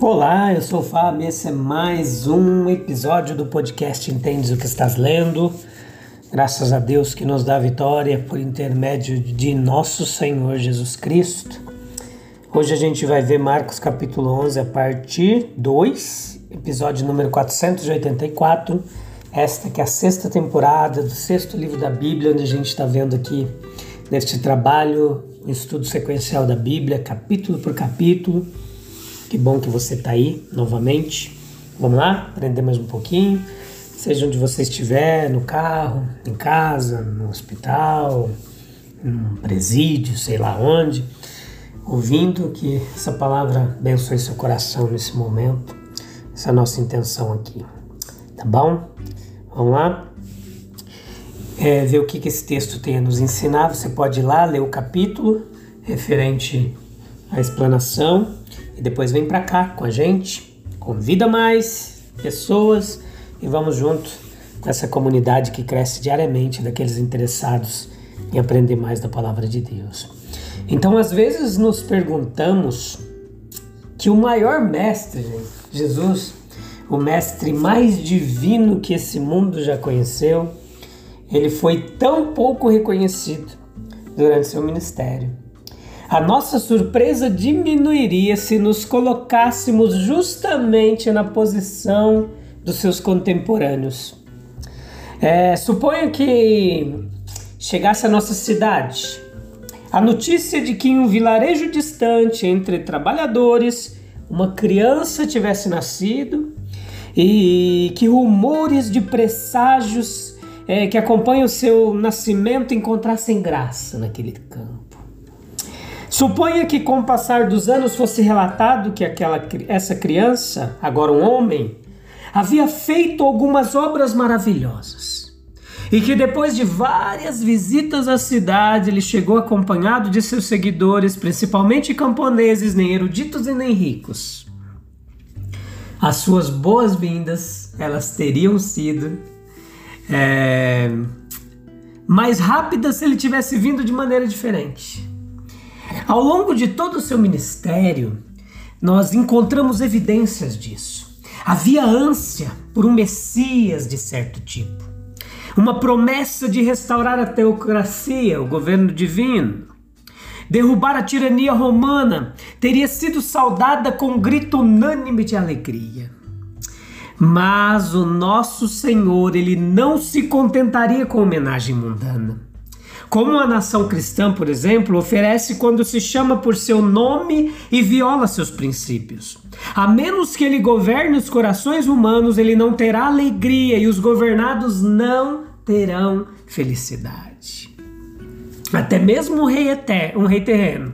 Olá, eu sou o Fábio esse é mais um episódio do podcast Entendes o que estás lendo. Graças a Deus que nos dá vitória por intermédio de nosso Senhor Jesus Cristo. Hoje a gente vai ver Marcos capítulo 11 a partir 2, episódio número 484. Esta que é a sexta temporada do sexto livro da Bíblia, onde a gente está vendo aqui neste trabalho, estudo sequencial da Bíblia, capítulo por capítulo que bom que você está aí novamente. Vamos lá? Aprender mais um pouquinho. Seja onde você estiver, no carro, em casa, no hospital, num presídio, sei lá onde, ouvindo que essa palavra abençoe seu coração nesse momento. Essa é a nossa intenção aqui. Tá bom? Vamos lá? É, ver o que, que esse texto tem a nos ensinar. Você pode ir lá ler o capítulo referente à explanação e depois vem para cá com a gente, convida mais pessoas e vamos junto com essa comunidade que cresce diariamente daqueles interessados em aprender mais da palavra de Deus. Então, às vezes nos perguntamos que o maior mestre, Jesus, o mestre mais divino que esse mundo já conheceu, ele foi tão pouco reconhecido durante seu ministério. A nossa surpresa diminuiria se nos colocássemos justamente na posição dos seus contemporâneos. É, suponha que chegasse à nossa cidade a notícia de que em um vilarejo distante entre trabalhadores uma criança tivesse nascido e que rumores de presságios é, que acompanham o seu nascimento encontrassem graça naquele campo. Suponha que com o passar dos anos fosse relatado que aquela, essa criança, agora um homem, havia feito algumas obras maravilhosas. E que depois de várias visitas à cidade, ele chegou acompanhado de seus seguidores, principalmente camponeses, nem eruditos e nem ricos. As suas boas-vindas, elas teriam sido é, mais rápidas se ele tivesse vindo de maneira diferente. Ao longo de todo o seu ministério, nós encontramos evidências disso. Havia ânsia por um Messias de certo tipo, uma promessa de restaurar a teocracia, o governo divino. Derrubar a tirania romana teria sido saudada com um grito unânime de alegria. Mas o nosso Senhor, ele não se contentaria com homenagem mundana. Como a nação cristã, por exemplo, oferece quando se chama por seu nome e viola seus princípios. A menos que ele governe os corações humanos, ele não terá alegria e os governados não terão felicidade. Até mesmo um rei, eterno, um rei terreno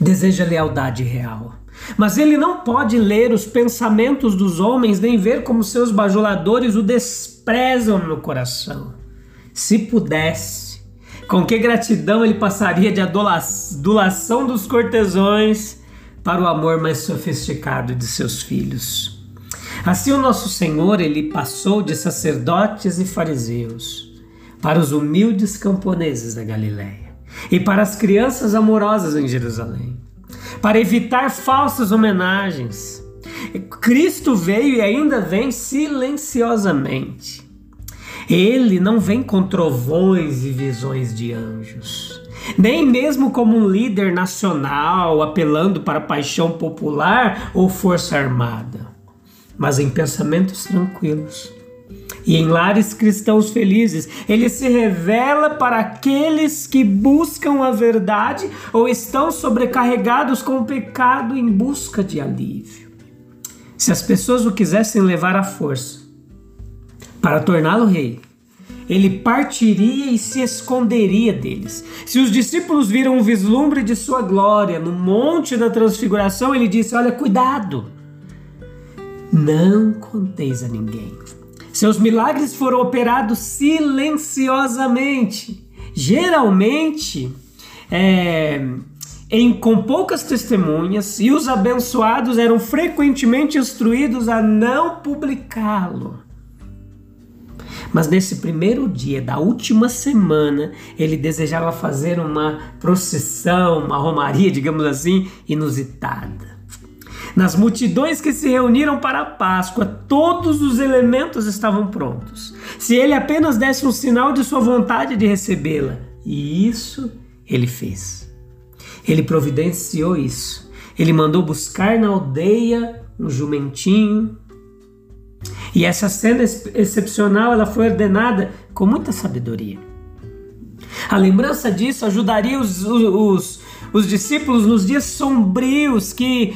deseja lealdade real. Mas ele não pode ler os pensamentos dos homens nem ver como seus bajuladores o desprezam no coração. Se pudesse, com que gratidão ele passaria de adulação dos cortesões para o amor mais sofisticado de seus filhos. Assim o nosso Senhor ele passou de sacerdotes e fariseus para os humildes camponeses da Galiléia e para as crianças amorosas em Jerusalém, para evitar falsas homenagens. Cristo veio e ainda vem silenciosamente ele não vem com trovões e visões de anjos, nem mesmo como um líder nacional apelando para paixão popular ou força armada, mas em pensamentos tranquilos. E em lares cristãos felizes, ele se revela para aqueles que buscam a verdade ou estão sobrecarregados com o pecado em busca de alívio. Se as pessoas o quisessem levar à força, para torná-lo rei, ele partiria e se esconderia deles. Se os discípulos viram um vislumbre de sua glória no monte da transfiguração, ele disse: Olha, cuidado, não conteis a ninguém. Seus milagres foram operados silenciosamente. Geralmente, é, em, com poucas testemunhas, e os abençoados eram frequentemente instruídos a não publicá-lo. Mas nesse primeiro dia da última semana, ele desejava fazer uma procissão, uma romaria, digamos assim, inusitada. Nas multidões que se reuniram para a Páscoa, todos os elementos estavam prontos. Se ele apenas desse um sinal de sua vontade de recebê-la, e isso ele fez. Ele providenciou isso. Ele mandou buscar na aldeia um jumentinho e essa cena excepcional ela foi ordenada com muita sabedoria. A lembrança disso ajudaria os, os, os discípulos nos dias sombrios que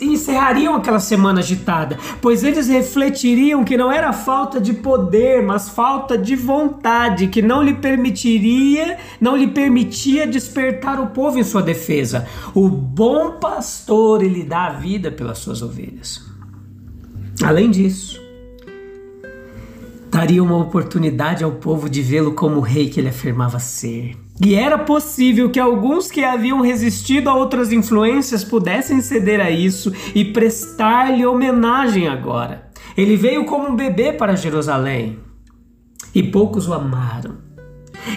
encerrariam aquela semana agitada, pois eles refletiriam que não era falta de poder, mas falta de vontade que não lhe permitiria, não lhe permitia despertar o povo em sua defesa. O bom pastor ele dá a vida pelas suas ovelhas. Além disso, daria uma oportunidade ao povo de vê-lo como o rei que ele afirmava ser. E era possível que alguns que haviam resistido a outras influências pudessem ceder a isso e prestar-lhe homenagem agora. Ele veio como um bebê para Jerusalém e poucos o amaram.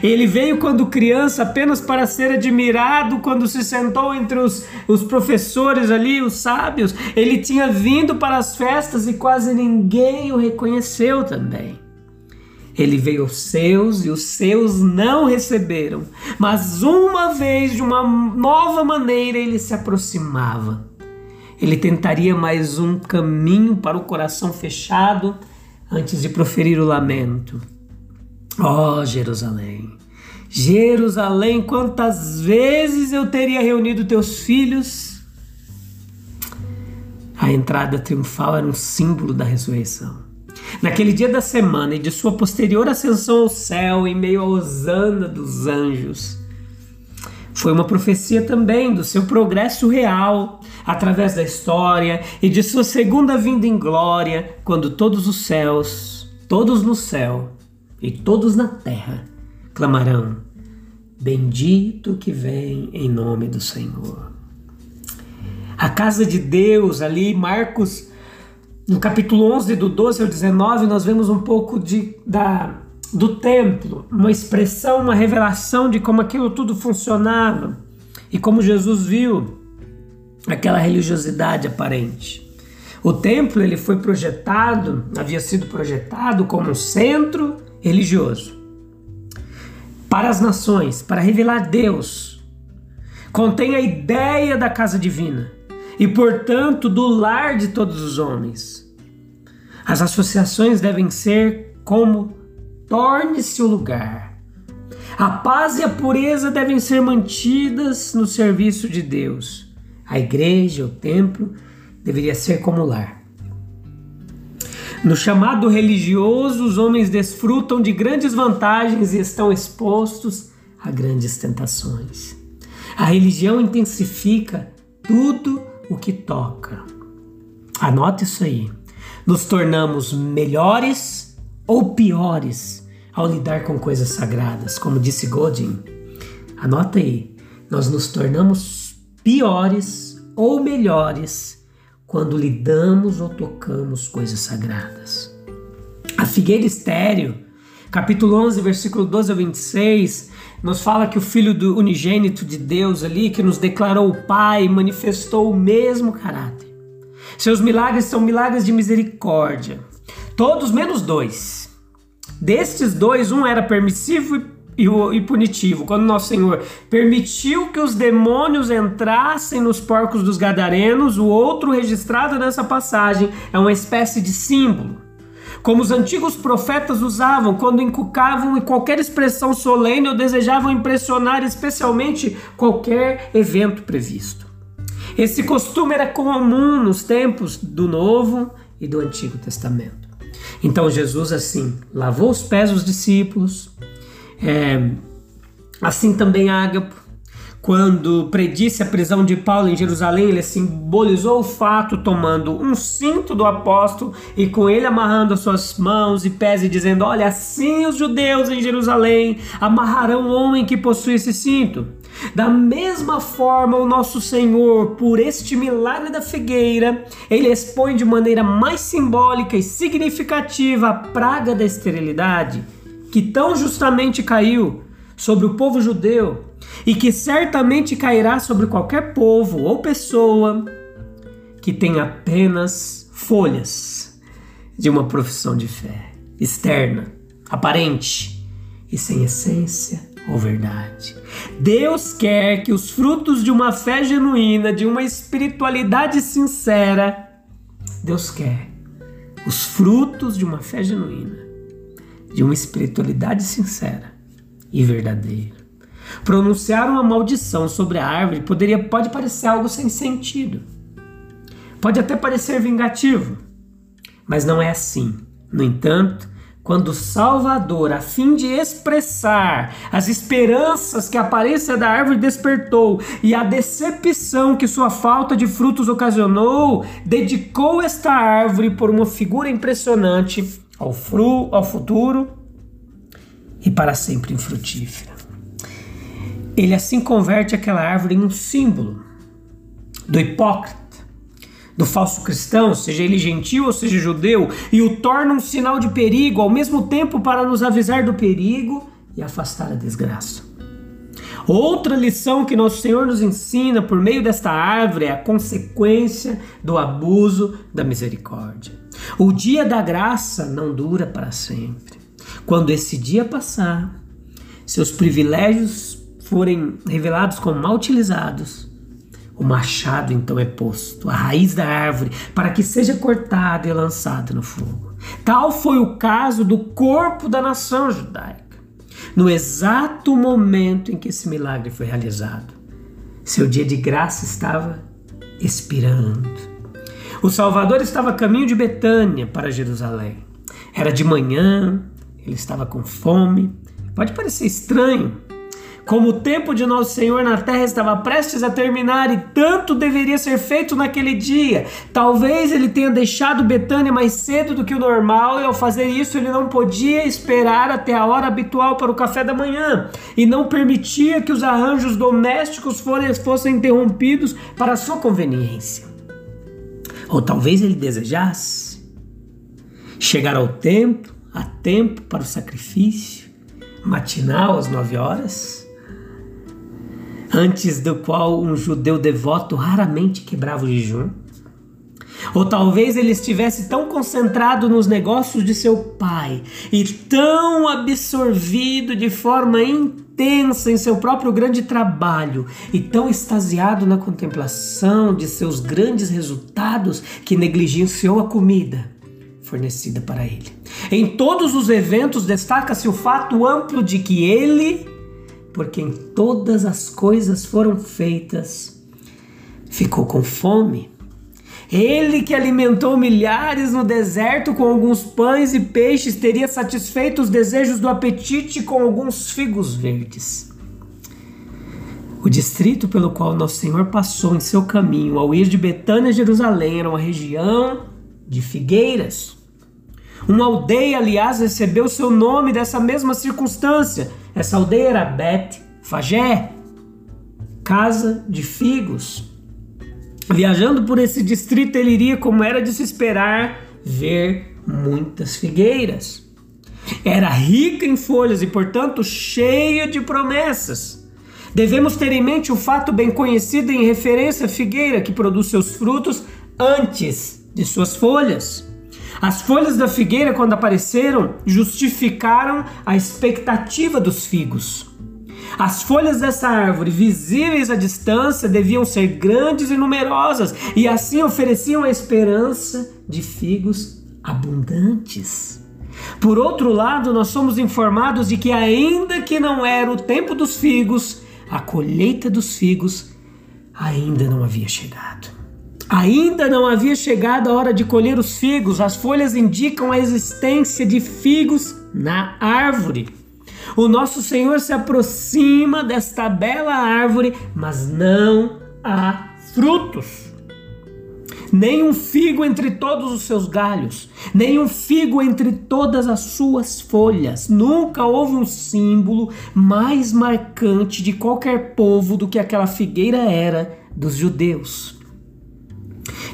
Ele veio quando criança apenas para ser admirado quando se sentou entre os, os professores ali, os sábios. Ele tinha vindo para as festas e quase ninguém o reconheceu também. Ele veio aos seus e os seus não receberam, mas uma vez, de uma nova maneira, ele se aproximava. Ele tentaria mais um caminho para o coração fechado antes de proferir o lamento. Oh, Jerusalém, Jerusalém, quantas vezes eu teria reunido teus filhos? A entrada triunfal era um símbolo da ressurreição. Naquele dia da semana e de sua posterior ascensão ao céu, em meio à hosana dos anjos, foi uma profecia também do seu progresso real através da história e de sua segunda vinda em glória, quando todos os céus, todos no céu e todos na terra clamarão: Bendito que vem em nome do Senhor. A casa de Deus, ali, Marcos no capítulo 11, do 12 ao 19, nós vemos um pouco de, da, do templo, uma expressão, uma revelação de como aquilo tudo funcionava e como Jesus viu aquela religiosidade aparente. O templo ele foi projetado, havia sido projetado como um centro religioso para as nações, para revelar Deus. Contém a ideia da casa divina e, portanto, do lar de todos os homens. As associações devem ser como torne-se o lugar. A paz e a pureza devem ser mantidas no serviço de Deus. A igreja, o templo, deveria ser como lar. No chamado religioso, os homens desfrutam de grandes vantagens e estão expostos a grandes tentações. A religião intensifica tudo o que toca. Anote isso aí. Nos tornamos melhores ou piores ao lidar com coisas sagradas, como disse Godin. Anota aí. Nós nos tornamos piores ou melhores quando lidamos ou tocamos coisas sagradas. A figueira estéreo, capítulo 11, versículo 12 a 26, nos fala que o Filho do unigênito de Deus ali, que nos declarou o Pai, manifestou o mesmo caráter. Seus milagres são milagres de misericórdia. Todos menos dois. Destes dois, um era permissivo e, e punitivo, quando Nosso Senhor permitiu que os demônios entrassem nos porcos dos gadarenos, o outro registrado nessa passagem é uma espécie de símbolo como os antigos profetas usavam quando inculcavam em qualquer expressão solene ou desejavam impressionar especialmente qualquer evento previsto. Esse costume era comum nos tempos do Novo e do Antigo Testamento. Então Jesus assim lavou os pés dos discípulos, é, assim também Ágapo, quando predisse a prisão de Paulo em Jerusalém, ele simbolizou o fato tomando um cinto do apóstolo e com ele amarrando as suas mãos e pés e dizendo: Olha, assim os judeus em Jerusalém amarrarão o homem que possui esse cinto. Da mesma forma, o nosso Senhor, por este milagre da figueira, ele expõe de maneira mais simbólica e significativa a praga da esterilidade que tão justamente caiu sobre o povo judeu e que certamente cairá sobre qualquer povo ou pessoa que tem apenas folhas de uma profissão de fé externa, aparente e sem essência ou verdade. Deus quer que os frutos de uma fé genuína, de uma espiritualidade sincera, Deus quer os frutos de uma fé genuína, de uma espiritualidade sincera e verdadeira Pronunciar uma maldição sobre a árvore poderia, pode parecer algo sem sentido. Pode até parecer vingativo, mas não é assim. No entanto, quando o Salvador, a fim de expressar as esperanças que a aparência da árvore despertou e a decepção que sua falta de frutos ocasionou, dedicou esta árvore por uma figura impressionante ao, fru, ao futuro e para sempre infrutífera. Ele assim converte aquela árvore em um símbolo do hipócrita, do falso cristão, seja ele gentil ou seja judeu, e o torna um sinal de perigo, ao mesmo tempo para nos avisar do perigo e afastar a desgraça. Outra lição que nosso Senhor nos ensina por meio desta árvore é a consequência do abuso da misericórdia. O dia da graça não dura para sempre. Quando esse dia passar, seus privilégios forem revelados como mal utilizados, o machado então é posto, a raiz da árvore, para que seja cortada e lançada no fogo. Tal foi o caso do corpo da nação judaica. No exato momento em que esse milagre foi realizado, seu dia de graça estava expirando. O Salvador estava a caminho de Betânia para Jerusalém. Era de manhã, ele estava com fome. Pode parecer estranho, como o tempo de nosso Senhor na terra estava prestes a terminar e tanto deveria ser feito naquele dia, talvez ele tenha deixado Betânia mais cedo do que o normal e ao fazer isso ele não podia esperar até a hora habitual para o café da manhã e não permitia que os arranjos domésticos fossem interrompidos para sua conveniência. Ou talvez ele desejasse chegar ao templo a tempo para o sacrifício matinal às nove horas antes do qual um judeu devoto raramente quebrava o jejum? Ou talvez ele estivesse tão concentrado nos negócios de seu pai e tão absorvido de forma intensa em seu próprio grande trabalho e tão extasiado na contemplação de seus grandes resultados que negligenciou a comida fornecida para ele. Em todos os eventos destaca-se o fato amplo de que ele por quem todas as coisas foram feitas, ficou com fome. Ele que alimentou milhares no deserto com alguns pães e peixes teria satisfeito os desejos do apetite com alguns figos verdes. O distrito pelo qual Nosso Senhor passou em seu caminho ao ir de Betânia a Jerusalém era uma região de figueiras. Uma aldeia, aliás, recebeu seu nome dessa mesma circunstância, essa aldeia era Bet Fagé, casa de figos. Viajando por esse distrito, ele iria, como era de se esperar, ver muitas figueiras. Era rica em folhas e, portanto, cheia de promessas. Devemos ter em mente o fato bem conhecido em referência à figueira que produz seus frutos antes de suas folhas. As folhas da figueira, quando apareceram, justificaram a expectativa dos figos. As folhas dessa árvore, visíveis à distância, deviam ser grandes e numerosas, e assim ofereciam a esperança de figos abundantes. Por outro lado, nós somos informados de que, ainda que não era o tempo dos figos, a colheita dos figos ainda não havia chegado. Ainda não havia chegado a hora de colher os figos, as folhas indicam a existência de figos na árvore. O nosso Senhor se aproxima desta bela árvore, mas não há frutos nem um figo entre todos os seus galhos, nem um figo entre todas as suas folhas. Nunca houve um símbolo mais marcante de qualquer povo do que aquela figueira era dos judeus.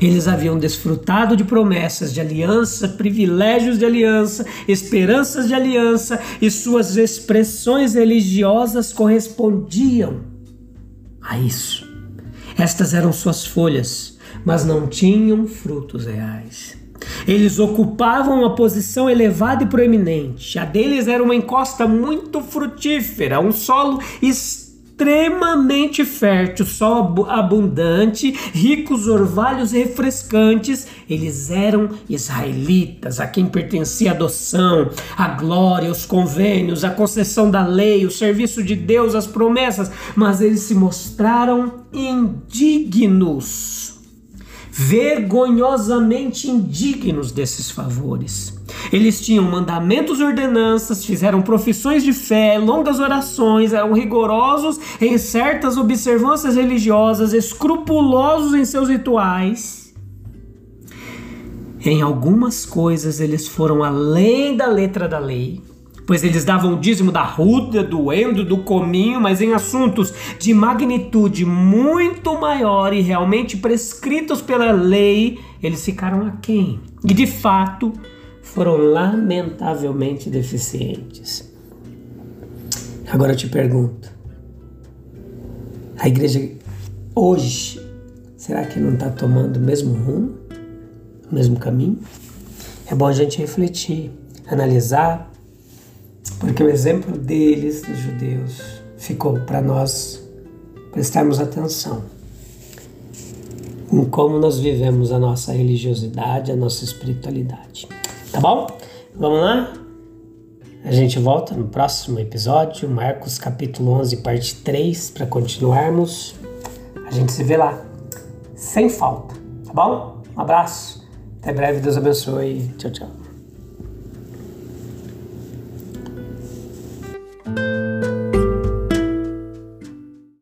Eles haviam desfrutado de promessas de aliança, privilégios de aliança, esperanças de aliança e suas expressões religiosas correspondiam a isso. Estas eram suas folhas, mas não tinham frutos reais. Eles ocupavam uma posição elevada e proeminente. A deles era uma encosta muito frutífera, um solo extremamente fértil, solo abundante, ricos orvalhos refrescantes. Eles eram israelitas, a quem pertencia a adoção, a glória, os convênios, a concessão da lei, o serviço de Deus, as promessas, mas eles se mostraram indignos vergonhosamente indignos desses favores. Eles tinham mandamentos e ordenanças, fizeram profissões de fé, longas orações, eram rigorosos em certas observâncias religiosas, escrupulosos em seus rituais. Em algumas coisas eles foram além da letra da lei pois eles davam o dízimo da ruda, do endo, do cominho, mas em assuntos de magnitude muito maior e realmente prescritos pela lei, eles ficaram aquém. E de fato, foram lamentavelmente deficientes. Agora eu te pergunto: a igreja hoje, será que não está tomando o mesmo rumo, o mesmo caminho? É bom a gente refletir, analisar porque o exemplo deles, dos judeus, ficou para nós prestarmos atenção em como nós vivemos a nossa religiosidade, a nossa espiritualidade. Tá bom? Vamos lá? A gente volta no próximo episódio, Marcos capítulo 11, parte 3, para continuarmos. A gente se vê lá, sem falta, tá bom? Um abraço, até breve, Deus abençoe. Tchau, tchau.